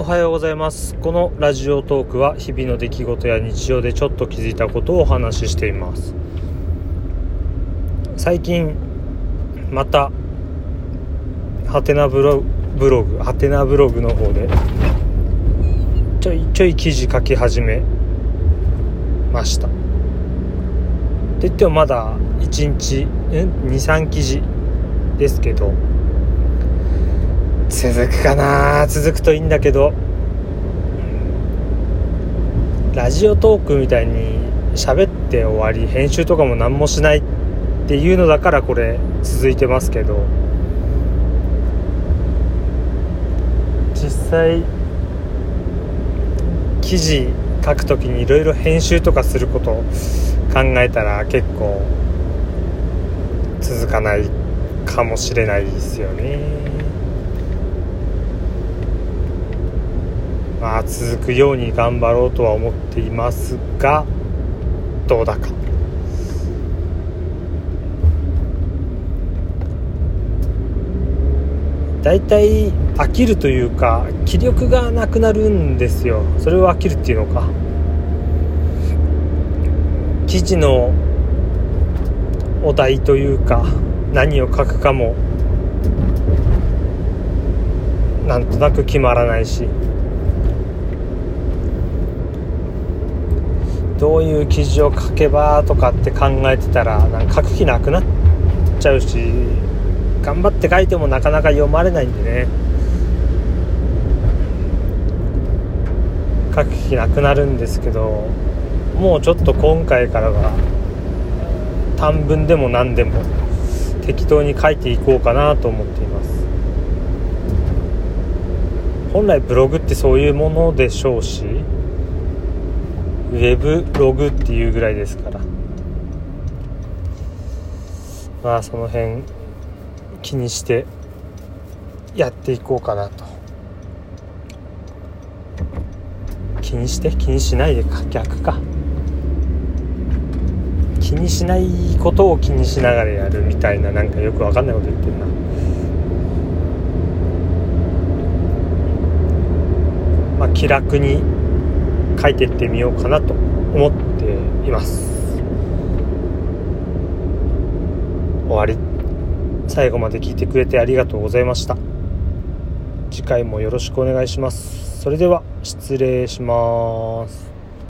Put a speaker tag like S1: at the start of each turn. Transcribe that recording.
S1: おはようございます。このラジオトークは日々の出来事や日常でちょっと気づいたことをお話ししています。最近またハテナブログハテナブログの方でちょいちょい記事書き始めました。って言ってもまだ1日23記事ですけど続くかな。続くといいんだけど。ラジオトークみたいに喋って終わり編集とかも何もしないっていうのだからこれ続いてますけど。実際記事書くときにいろいろ編集とかすること考えたら結構続かないかもしれないですよね。続くように頑張ろうとは思っていますがどうだか。だいたい飽きるというか気力がなくなるんですよ。それを飽きるっていうのか。記事のお題というか何を書くかもなんとなく決まらないし。どういう記事を書けばとかって考えてたらなんか書く気なくなっちゃうし頑張って書いてもなかなか読まれないんでね。書く気なくなるんですけどもうちょっと今回からは短文でも何でも適当に書いていこうかなと思っています。本来ブログってそういうものでしょうしウェブログっていうぐらいですから。まあその辺気にしてやっていこうかなと。気にして？気にしないでか逆か。気にしないことを気にしながらやるみたいななんかよくわかんないこと言ってるな。まあ気楽に書いてってみようかなと思っています。終わり。最後まで聞いてくれてありがとうございました。次回もよろしくお願いします。それでは失礼します。